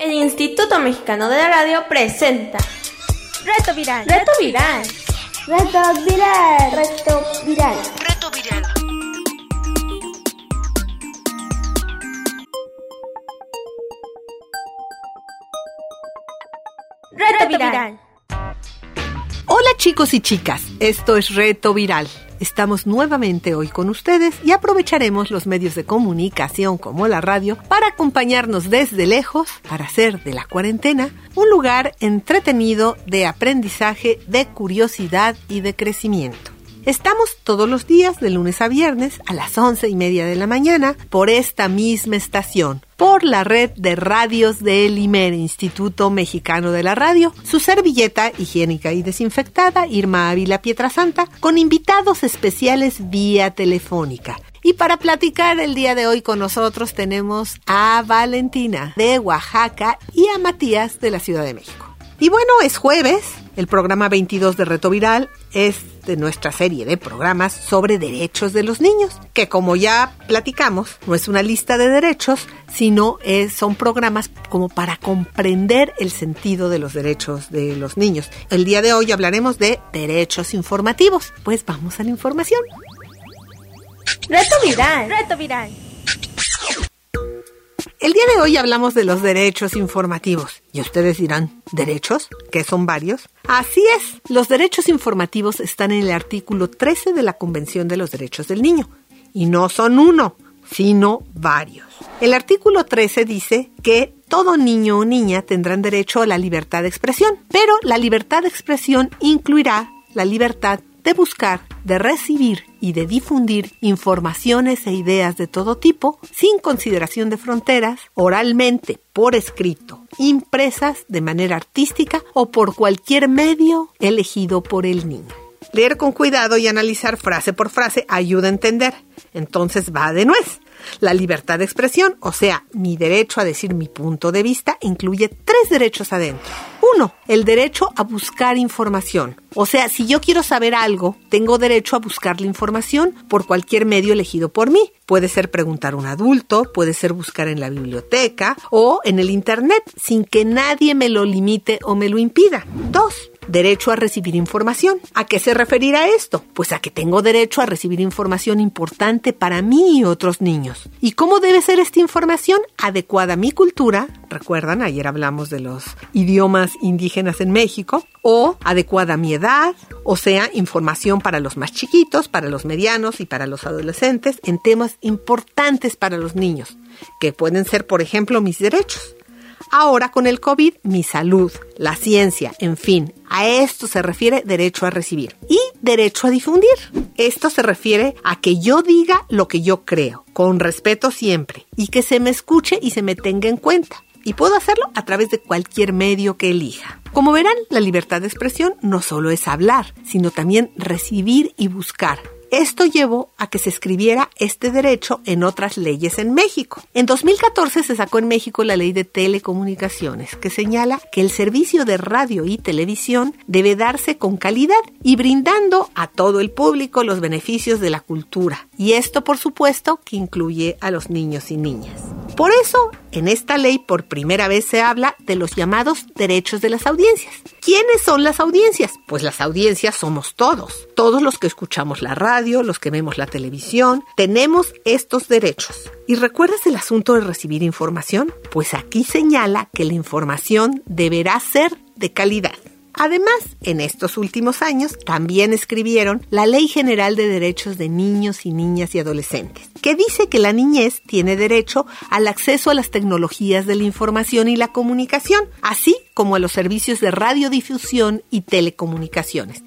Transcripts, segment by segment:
El Instituto Mexicano de la Radio presenta Reto Viral. Reto Viral. Reto Viral. Reto Viral. Reto Viral. Reto Viral. Hola chicos y chicas, esto es Reto Viral. Estamos nuevamente hoy con ustedes y aprovecharemos los medios de comunicación como la radio para acompañarnos desde lejos para hacer de la cuarentena un lugar entretenido de aprendizaje, de curiosidad y de crecimiento. Estamos todos los días de lunes a viernes a las once y media de la mañana por esta misma estación, por la red de radios del IMER, Instituto Mexicano de la Radio, su servilleta higiénica y desinfectada, Irma Ávila Pietrasanta, con invitados especiales vía telefónica. Y para platicar el día de hoy con nosotros tenemos a Valentina de Oaxaca y a Matías de la Ciudad de México. Y bueno, es jueves, el programa 22 de Reto Viral es de nuestra serie de programas sobre derechos de los niños, que como ya platicamos, no es una lista de derechos, sino es, son programas como para comprender el sentido de los derechos de los niños. El día de hoy hablaremos de derechos informativos. Pues vamos a la información. Reto Viral. Reto Viral. El día de hoy hablamos de los derechos informativos. Y ustedes dirán, ¿derechos? ¿Que son varios? Así es, los derechos informativos están en el artículo 13 de la Convención de los Derechos del Niño. Y no son uno, sino varios. El artículo 13 dice que todo niño o niña tendrán derecho a la libertad de expresión, pero la libertad de expresión incluirá la libertad de buscar, de recibir y de difundir informaciones e ideas de todo tipo, sin consideración de fronteras, oralmente, por escrito, impresas de manera artística o por cualquier medio elegido por el niño. Leer con cuidado y analizar frase por frase ayuda a entender. Entonces va de nuez. La libertad de expresión, o sea, mi derecho a decir mi punto de vista, incluye tres derechos adentro. Uno, el derecho a buscar información. O sea, si yo quiero saber algo, tengo derecho a buscar la información por cualquier medio elegido por mí. Puede ser preguntar a un adulto, puede ser buscar en la biblioteca o en el Internet, sin que nadie me lo limite o me lo impida. Dos, derecho a recibir información. ¿A qué se referirá esto? Pues a que tengo derecho a recibir información importante para mí y otros niños. ¿Y cómo debe ser esta información? Adecuada a mi cultura, recuerdan, ayer hablamos de los idiomas indígenas en México, o adecuada a mi edad, o sea, información para los más chiquitos, para los medianos y para los adolescentes en temas importantes para los niños, que pueden ser, por ejemplo, mis derechos. Ahora con el COVID, mi salud, la ciencia, en fin, a esto se refiere derecho a recibir y derecho a difundir. Esto se refiere a que yo diga lo que yo creo, con respeto siempre, y que se me escuche y se me tenga en cuenta. Y puedo hacerlo a través de cualquier medio que elija. Como verán, la libertad de expresión no solo es hablar, sino también recibir y buscar esto llevó a que se escribiera este derecho en otras leyes en México. En 2014 se sacó en México la ley de telecomunicaciones, que señala que el servicio de radio y televisión debe darse con calidad y brindando a todo el público los beneficios de la cultura. Y esto, por supuesto, que incluye a los niños y niñas. Por eso, en esta ley por primera vez se habla de los llamados derechos de las audiencias. ¿Quiénes son las audiencias? Pues las audiencias somos todos. Todos los que escuchamos la radio, los que vemos la televisión, tenemos estos derechos. ¿Y recuerdas el asunto de recibir información? Pues aquí señala que la información deberá ser de calidad. Además, en estos últimos años también escribieron la Ley General de Derechos de Niños y Niñas y Adolescentes, que dice que la niñez tiene derecho al acceso a las tecnologías de la información y la comunicación, así como a los servicios de radiodifusión y telecomunicaciones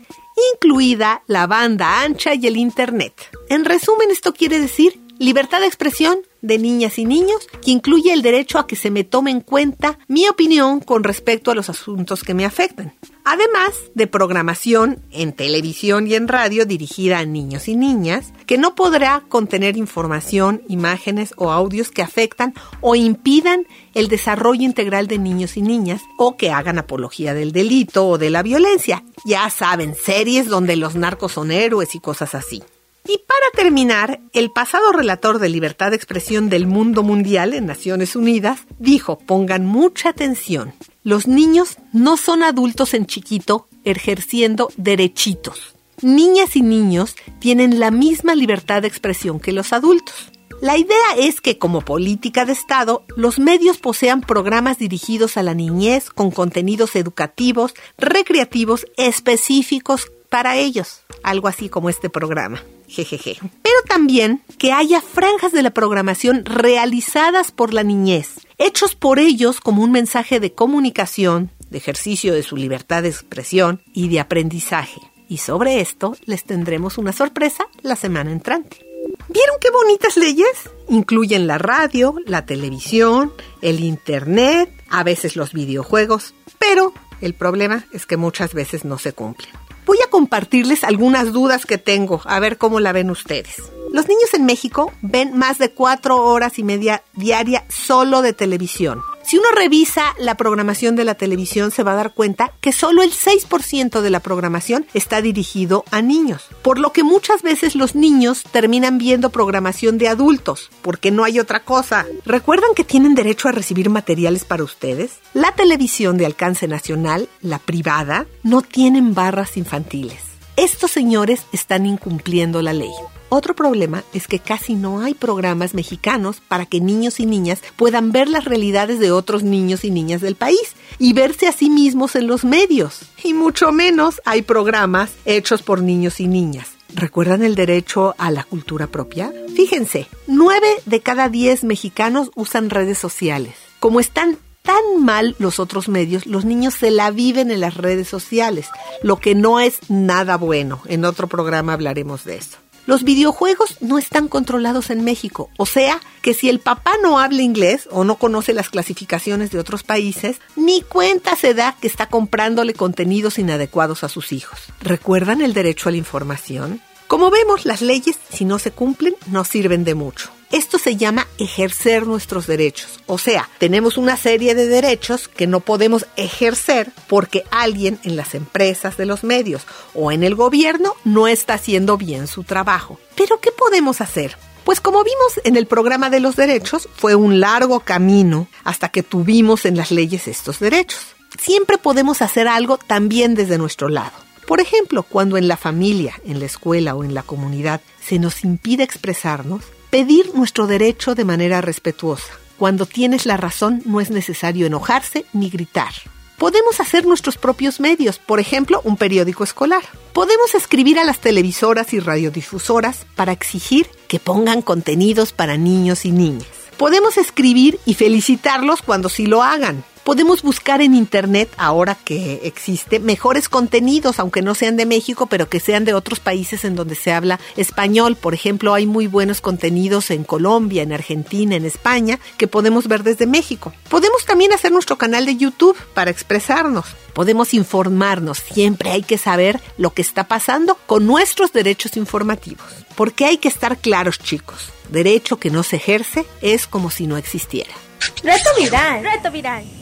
incluida la banda ancha y el Internet. En resumen, esto quiere decir libertad de expresión de niñas y niños que incluye el derecho a que se me tome en cuenta mi opinión con respecto a los asuntos que me afectan. Además de programación en televisión y en radio dirigida a niños y niñas, que no podrá contener información, imágenes o audios que afectan o impidan el desarrollo integral de niños y niñas o que hagan apología del delito o de la violencia. Ya saben, series donde los narcos son héroes y cosas así. Y para terminar, el pasado relator de libertad de expresión del mundo mundial en Naciones Unidas dijo, pongan mucha atención, los niños no son adultos en chiquito ejerciendo derechitos. Niñas y niños tienen la misma libertad de expresión que los adultos. La idea es que como política de Estado, los medios posean programas dirigidos a la niñez con contenidos educativos, recreativos, específicos para ellos, algo así como este programa. Jejeje. Pero también que haya franjas de la programación realizadas por la niñez, hechos por ellos como un mensaje de comunicación, de ejercicio de su libertad de expresión y de aprendizaje. Y sobre esto les tendremos una sorpresa la semana entrante. ¿Vieron qué bonitas leyes? Incluyen la radio, la televisión, el internet, a veces los videojuegos, pero el problema es que muchas veces no se cumplen. Voy a compartirles algunas dudas que tengo, a ver cómo la ven ustedes. Los niños en México ven más de cuatro horas y media diaria solo de televisión. Si uno revisa la programación de la televisión se va a dar cuenta que solo el 6% de la programación está dirigido a niños, por lo que muchas veces los niños terminan viendo programación de adultos, porque no hay otra cosa. ¿Recuerdan que tienen derecho a recibir materiales para ustedes? La televisión de alcance nacional, la privada, no tienen barras infantiles. Estos señores están incumpliendo la ley. Otro problema es que casi no hay programas mexicanos para que niños y niñas puedan ver las realidades de otros niños y niñas del país y verse a sí mismos en los medios. Y mucho menos hay programas hechos por niños y niñas. ¿Recuerdan el derecho a la cultura propia? Fíjense, nueve de cada diez mexicanos usan redes sociales. Como están tan mal los otros medios, los niños se la viven en las redes sociales, lo que no es nada bueno. En otro programa hablaremos de eso. Los videojuegos no están controlados en México, o sea que si el papá no habla inglés o no conoce las clasificaciones de otros países, ni cuenta se da que está comprándole contenidos inadecuados a sus hijos. ¿Recuerdan el derecho a la información? Como vemos, las leyes, si no se cumplen, no sirven de mucho. Esto se llama ejercer nuestros derechos. O sea, tenemos una serie de derechos que no podemos ejercer porque alguien en las empresas de los medios o en el gobierno no está haciendo bien su trabajo. Pero ¿qué podemos hacer? Pues como vimos en el programa de los derechos, fue un largo camino hasta que tuvimos en las leyes estos derechos. Siempre podemos hacer algo también desde nuestro lado. Por ejemplo, cuando en la familia, en la escuela o en la comunidad se nos impide expresarnos, Pedir nuestro derecho de manera respetuosa. Cuando tienes la razón no es necesario enojarse ni gritar. Podemos hacer nuestros propios medios, por ejemplo, un periódico escolar. Podemos escribir a las televisoras y radiodifusoras para exigir que pongan contenidos para niños y niñas. Podemos escribir y felicitarlos cuando sí lo hagan. Podemos buscar en Internet, ahora que existe, mejores contenidos, aunque no sean de México, pero que sean de otros países en donde se habla español. Por ejemplo, hay muy buenos contenidos en Colombia, en Argentina, en España, que podemos ver desde México. Podemos también hacer nuestro canal de YouTube para expresarnos. Podemos informarnos. Siempre hay que saber lo que está pasando con nuestros derechos informativos. Porque hay que estar claros, chicos. Derecho que no se ejerce es como si no existiera. Reto viral. Reto viral.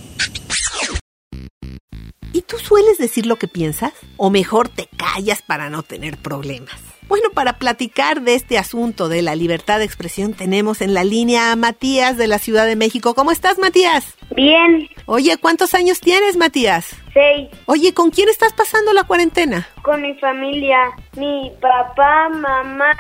¿Y tú sueles decir lo que piensas? ¿O mejor te callas para no tener problemas? Bueno, para platicar de este asunto de la libertad de expresión tenemos en la línea a Matías de la Ciudad de México. ¿Cómo estás, Matías? Bien, Oye, ¿cuántos años tienes, Matías? Seis, Oye, ¿con quién estás pasando la cuarentena? con mi familia, mi papá, mamá,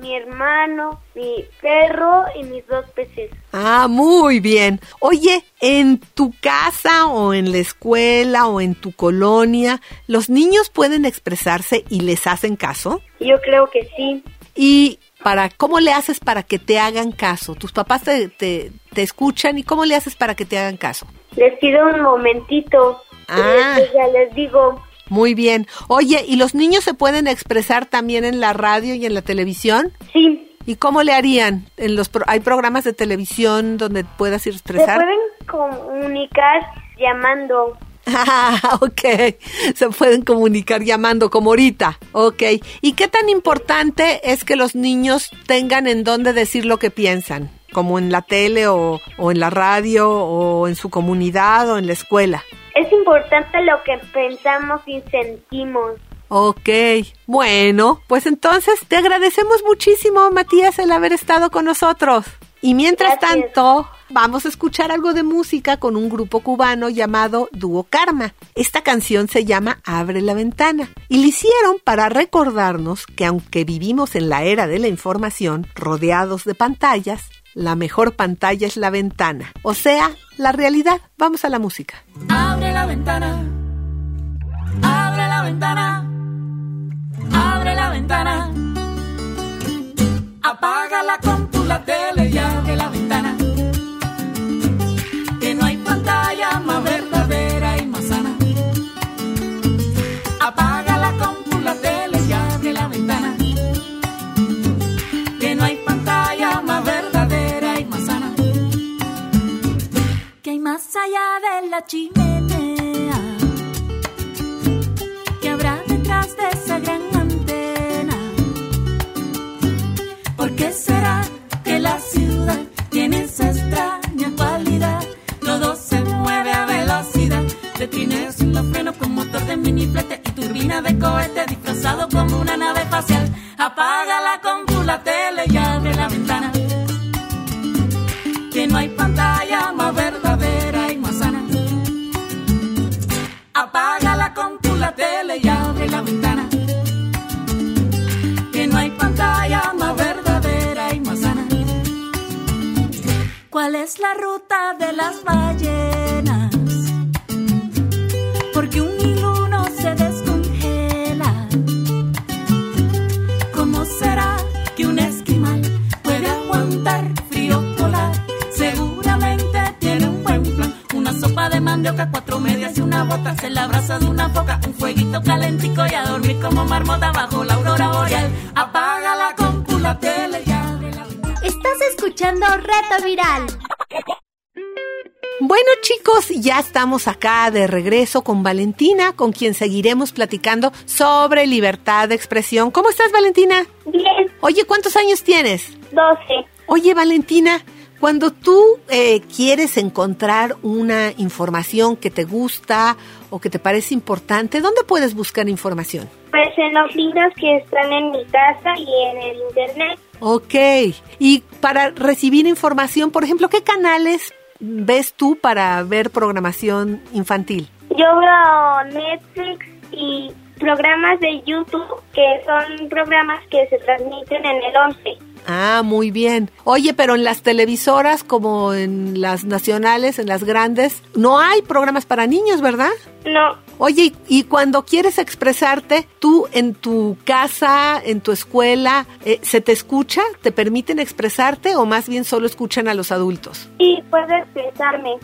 mi hermano, mi perro y mis dos peces. Ah, muy bien. Oye, en tu casa o en la escuela o en tu colonia, ¿los niños pueden expresarse y les hacen caso? Yo creo que sí. Y para cómo le haces para que te hagan caso. Tus papás te, te, te escuchan y cómo le haces para que te hagan caso. Les pido un momentito. Ah. Ya les digo, Muy bien. Oye, ¿y los niños se pueden expresar también en la radio y en la televisión? sí. ¿Y cómo le harían? En los pro- hay programas de televisión donde puedas ir a Se expresar. pueden comunicar llamando. Ah, ok. Se pueden comunicar llamando como ahorita. Ok. ¿Y qué tan importante es que los niños tengan en dónde decir lo que piensan? Como en la tele o, o en la radio o en su comunidad o en la escuela. Es importante lo que pensamos y sentimos. Ok, bueno, pues entonces te agradecemos muchísimo, Matías, el haber estado con nosotros. Y mientras Gracias. tanto, vamos a escuchar algo de música con un grupo cubano llamado Dúo Karma. Esta canción se llama Abre la ventana y la hicieron para recordarnos que aunque vivimos en la era de la información, rodeados de pantallas, la mejor pantalla es la ventana, o sea, la realidad. Vamos a la música. Abre la ventana. Abre la ventana. Abre la ventana. Apaga la compu, la tele y abre la ventana. Las ballenas? Porque un hilo no se descongela. ¿Cómo será que un esquimal puede aguantar frío polar? Seguramente tiene un buen plan. Una sopa de mandioca, cuatro medias y una bota. Se la abraza de una foca, un fueguito calentico y a dormir como marmota bajo la aurora boreal. Apaga la compu, la tele y abre la ventana. Estás escuchando Reto Viral. Bueno chicos, ya estamos acá de regreso con Valentina, con quien seguiremos platicando sobre libertad de expresión. ¿Cómo estás Valentina? Bien, Oye, ¿cuántos años tienes? 12. Oye Valentina, cuando tú eh, quieres encontrar una información que te gusta o que te parece importante, ¿dónde puedes buscar información? Pues en los libros que están en mi casa y en el internet. Ok, y para recibir información, por ejemplo, ¿qué canales ves tú para ver programación infantil? Yo veo Netflix y programas de YouTube que son programas que se transmiten en el 11. Ah, muy bien. Oye, pero en las televisoras como en las nacionales, en las grandes, no hay programas para niños, ¿verdad? No, Oye, y, y cuando quieres expresarte, tú en tu casa, en tu escuela, eh, ¿se te escucha? ¿Te permiten expresarte o más bien solo escuchan a los adultos? y puedo expresarme.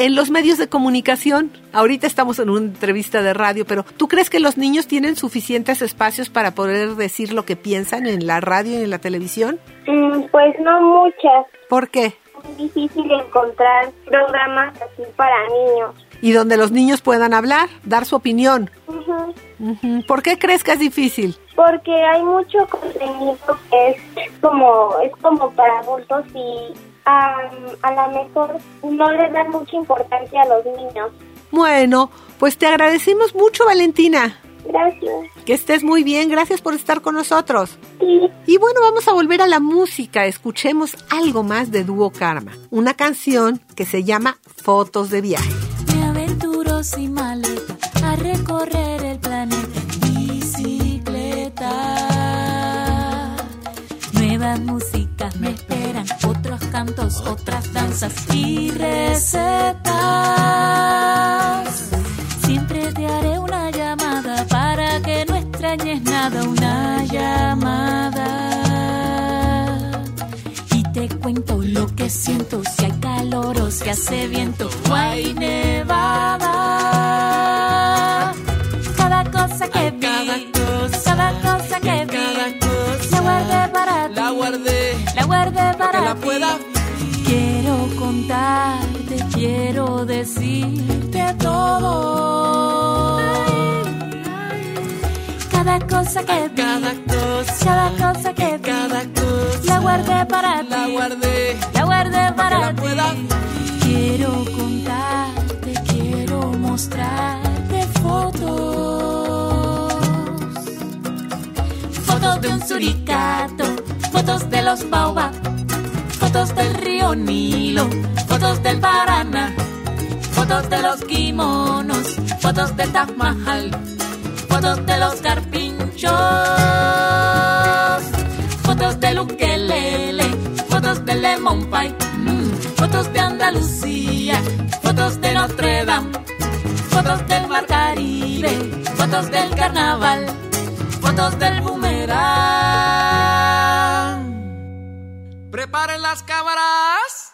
En los medios de comunicación, ahorita estamos en una entrevista de radio, pero ¿tú crees que los niños tienen suficientes espacios para poder decir lo que piensan en la radio y en la televisión? Mm, Pues no muchas. ¿Por qué? Es difícil encontrar programas así para niños. Y donde los niños puedan hablar, dar su opinión. ¿Por qué crees que es difícil? Porque hay mucho contenido que es como es como para adultos y a lo mejor no le dan mucha importancia a los niños. Bueno, pues te agradecemos mucho, Valentina. Gracias. Que estés muy bien, gracias por estar con nosotros. Sí. Y bueno, vamos a volver a la música. Escuchemos algo más de Dúo Karma, una canción que se llama Fotos de viaje. Me aventuro sin maleta a recorrer el planeta en bicicleta. Nuevas músicas me esperan, otros cantos, otras danzas y recetas. Siempre te haré una llamada para que no extrañes nada, una llamada. Y te cuento lo que siento, si hay calor o si hace viento o hay nevada. Cada cosa que vi, pueda. Quiero contarte, quiero decirte todo. Cada cosa que vi, cada cosa, cada cosa que cada cosa, la guardé para la guardé, la guardé para, ti. Pueda. Quiero contarte, quiero mostrarte fotos, fotos de un suricato, fotos de los baobabs fotos del río Nilo, fotos del Paraná, fotos de los kimonos, fotos del Taj Mahal, fotos de los carpinchos, fotos del ukelele, fotos del lemon pie, mm, fotos de Andalucía, fotos de Notre Dame, fotos del mar Caribe, fotos del carnaval, fotos del boomerang. Preparen las cámaras.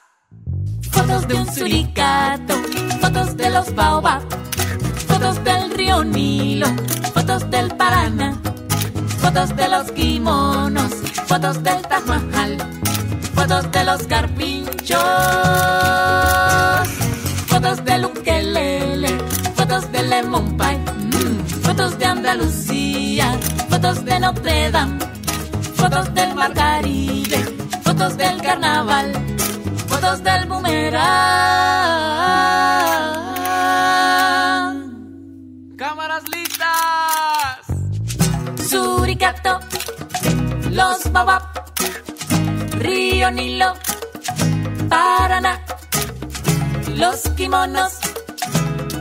Fotos de un suricato, fotos de los baobab, fotos del río Nilo, fotos del Paraná, fotos de los kimonos, fotos del Taj Mahal, fotos de los carpinchos, fotos del ukelele, fotos del lemon pie, mm, fotos de Andalucía, fotos de Notre Dame, fotos del mar Caribe, fotos del carnaval, fotos del boomerang. Cámaras listas. Suricato, los babab, Río Nilo, Paraná, los kimonos,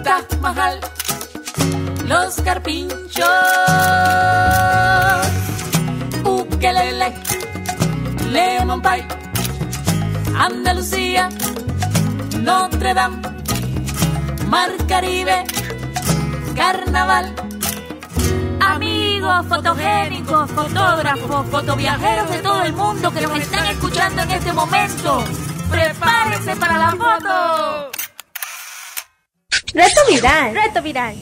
Taj Mahal, los carpinchos, ukelele, lemon pie, Andalucía, Notre Dame, Mar Caribe, Carnaval. Amigos fotogénicos, fotógrafos, fotoviajeros de todo el mundo que nos están escuchando en este momento, prepárense para la foto. Reto viral. Reto viral.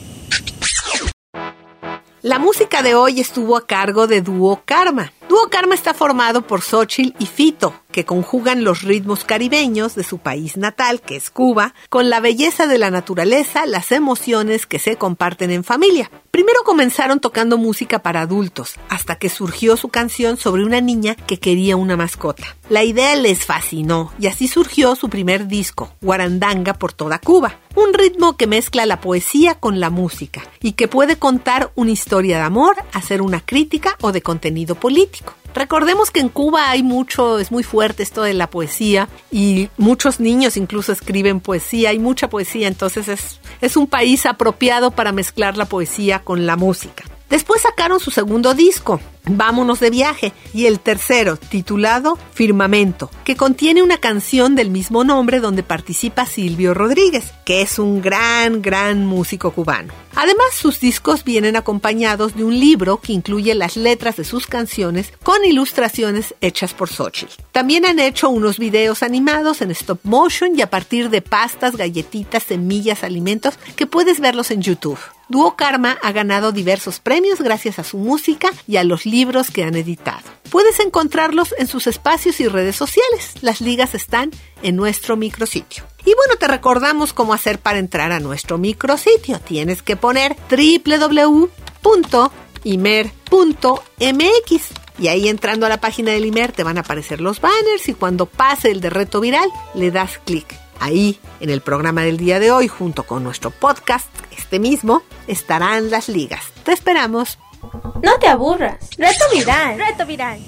La música de hoy estuvo a cargo de Dúo Karma. Dúo Karma está formado por Xochitl y Fito, que conjugan los ritmos caribeños de su país natal, que es Cuba, con la belleza de la naturaleza, las emociones que se comparten en familia. Primero comenzaron tocando música para adultos, hasta que surgió su canción sobre una niña que quería una mascota. La idea les fascinó y así surgió su primer disco, Guarandanga por toda Cuba. Un ritmo que mezcla la poesía con la música y que puede contar una historia de amor, hacer una crítica o de contenido político. Recordemos que en Cuba hay mucho, es muy fuerte esto de la poesía y muchos niños incluso escriben poesía, hay mucha poesía, entonces es, es un país apropiado para mezclar la poesía con la música. Después sacaron su segundo disco, Vámonos de viaje, y el tercero, titulado Firmamento, que contiene una canción del mismo nombre donde participa Silvio Rodríguez, que es un gran, gran músico cubano. Además, sus discos vienen acompañados de un libro que incluye las letras de sus canciones con ilustraciones hechas por Xochitl. También han hecho unos videos animados en stop motion y a partir de pastas, galletitas, semillas, alimentos que puedes verlos en YouTube. Duo Karma ha ganado diversos premios gracias a su música y a los libros que han editado. Puedes encontrarlos en sus espacios y redes sociales. Las ligas están en nuestro micrositio. Y bueno, te recordamos cómo hacer para entrar a nuestro micrositio. Tienes que poner www.imer.mx y ahí entrando a la página del IMER te van a aparecer los banners y cuando pase el de reto viral le das clic. Ahí, en el programa del día de hoy, junto con nuestro podcast, este mismo, estarán las ligas. Te esperamos. No te aburras. Reto viral. Reto viral.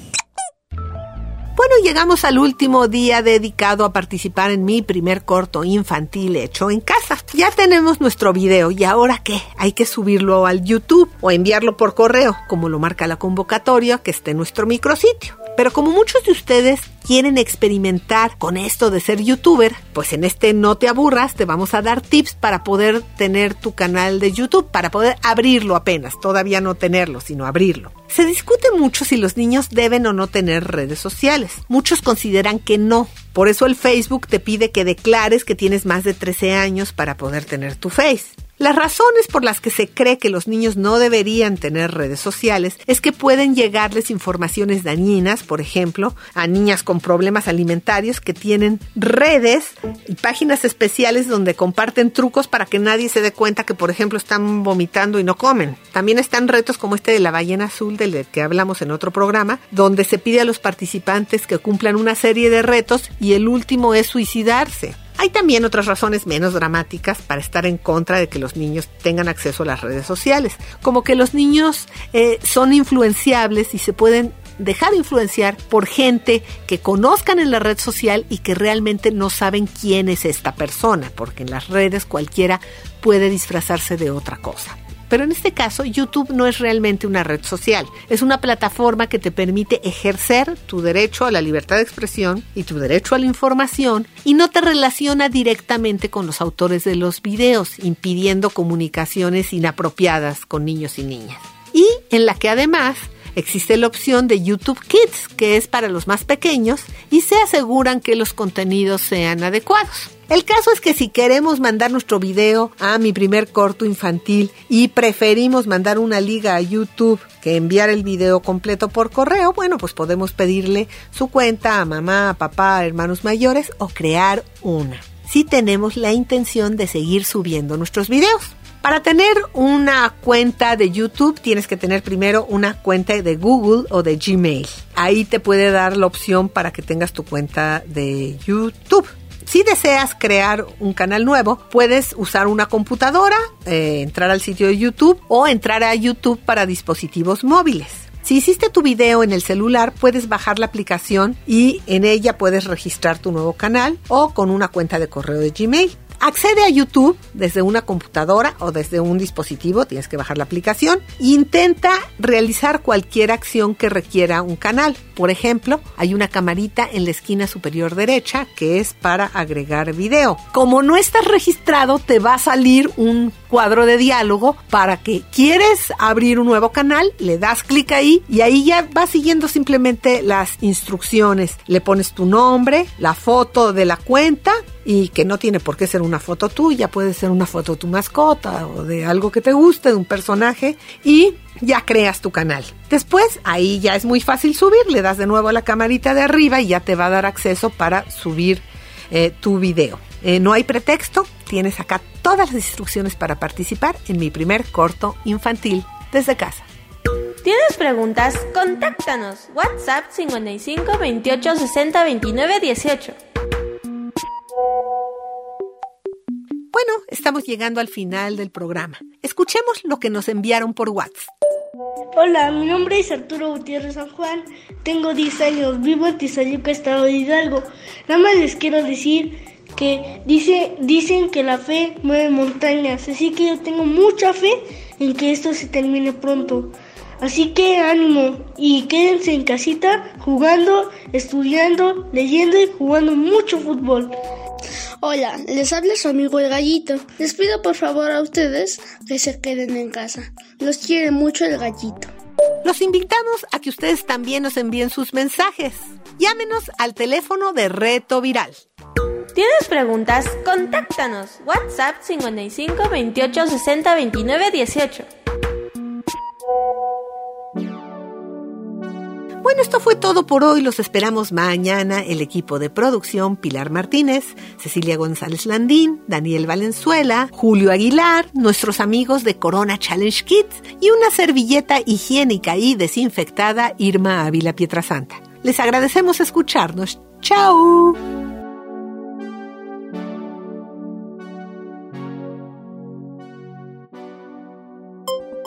Bueno, llegamos al último día dedicado a participar en mi primer corto infantil hecho en casa. Ya tenemos nuestro video y ahora qué? Hay que subirlo al YouTube o enviarlo por correo, como lo marca la convocatoria que está en nuestro micrositio. Pero como muchos de ustedes quieren experimentar con esto de ser youtuber, pues en este No te aburras te vamos a dar tips para poder tener tu canal de YouTube, para poder abrirlo apenas, todavía no tenerlo, sino abrirlo. Se discute mucho si los niños deben o no tener redes sociales. Muchos consideran que no. Por eso el Facebook te pide que declares que tienes más de 13 años para poder tener tu Face. Las razones por las que se cree que los niños no deberían tener redes sociales es que pueden llegarles informaciones dañinas, por ejemplo, a niñas con problemas alimentarios que tienen redes y páginas especiales donde comparten trucos para que nadie se dé cuenta que, por ejemplo, están vomitando y no comen. También están retos como este de la ballena azul del que hablamos en otro programa, donde se pide a los participantes que cumplan una serie de retos y el último es suicidarse. Hay también otras razones menos dramáticas para estar en contra de que los niños tengan acceso a las redes sociales, como que los niños eh, son influenciables y se pueden dejar influenciar por gente que conozcan en la red social y que realmente no saben quién es esta persona, porque en las redes cualquiera puede disfrazarse de otra cosa. Pero en este caso, YouTube no es realmente una red social, es una plataforma que te permite ejercer tu derecho a la libertad de expresión y tu derecho a la información y no te relaciona directamente con los autores de los videos, impidiendo comunicaciones inapropiadas con niños y niñas. Y en la que además existe la opción de YouTube Kids, que es para los más pequeños, y se aseguran que los contenidos sean adecuados. El caso es que si queremos mandar nuestro video a mi primer corto infantil y preferimos mandar una liga a YouTube que enviar el video completo por correo, bueno, pues podemos pedirle su cuenta a mamá, a papá, a hermanos mayores o crear una. Si tenemos la intención de seguir subiendo nuestros videos. Para tener una cuenta de YouTube tienes que tener primero una cuenta de Google o de Gmail. Ahí te puede dar la opción para que tengas tu cuenta de YouTube. Si deseas crear un canal nuevo, puedes usar una computadora, eh, entrar al sitio de YouTube o entrar a YouTube para dispositivos móviles. Si hiciste tu video en el celular, puedes bajar la aplicación y en ella puedes registrar tu nuevo canal o con una cuenta de correo de Gmail. Accede a YouTube desde una computadora o desde un dispositivo, tienes que bajar la aplicación. Intenta realizar cualquier acción que requiera un canal. Por ejemplo, hay una camarita en la esquina superior derecha que es para agregar video. Como no estás registrado, te va a salir un cuadro de diálogo para que quieres abrir un nuevo canal, le das clic ahí y ahí ya vas siguiendo simplemente las instrucciones. Le pones tu nombre, la foto de la cuenta y que no tiene por qué ser una foto tuya, puede ser una foto de tu mascota o de algo que te guste, de un personaje y ya creas tu canal. Después ahí ya es muy fácil subir, le das de nuevo a la camarita de arriba y ya te va a dar acceso para subir eh, tu video. Eh, no hay pretexto, tienes acá todas las instrucciones para participar en mi primer corto infantil desde casa. ¿Tienes preguntas? Contáctanos. WhatsApp 55 28 60 29 18. Bueno, estamos llegando al final del programa. Escuchemos lo que nos enviaron por WhatsApp. Hola, mi nombre es Arturo Gutiérrez San Juan, tengo 10 años, vivo en Tizayuca, Estado de Hidalgo. Nada más les quiero decir que dice, dicen que la fe mueve montañas, así que yo tengo mucha fe en que esto se termine pronto. Así que ánimo y quédense en casita jugando, estudiando, leyendo y jugando mucho fútbol. Hola, les habla su amigo el gallito. Les pido por favor a ustedes que se queden en casa. Los quiere mucho el gallito. Los invitamos a que ustedes también nos envíen sus mensajes. Llámenos al teléfono de Reto Viral. ¿Tienes preguntas? Contáctanos. WhatsApp 55 28 60 29 18. Bueno, esto fue todo por hoy. Los esperamos mañana. El equipo de producción, Pilar Martínez, Cecilia González Landín, Daniel Valenzuela, Julio Aguilar, nuestros amigos de Corona Challenge Kids y una servilleta higiénica y desinfectada, Irma Ávila Pietrasanta. Les agradecemos escucharnos. ¡Chao!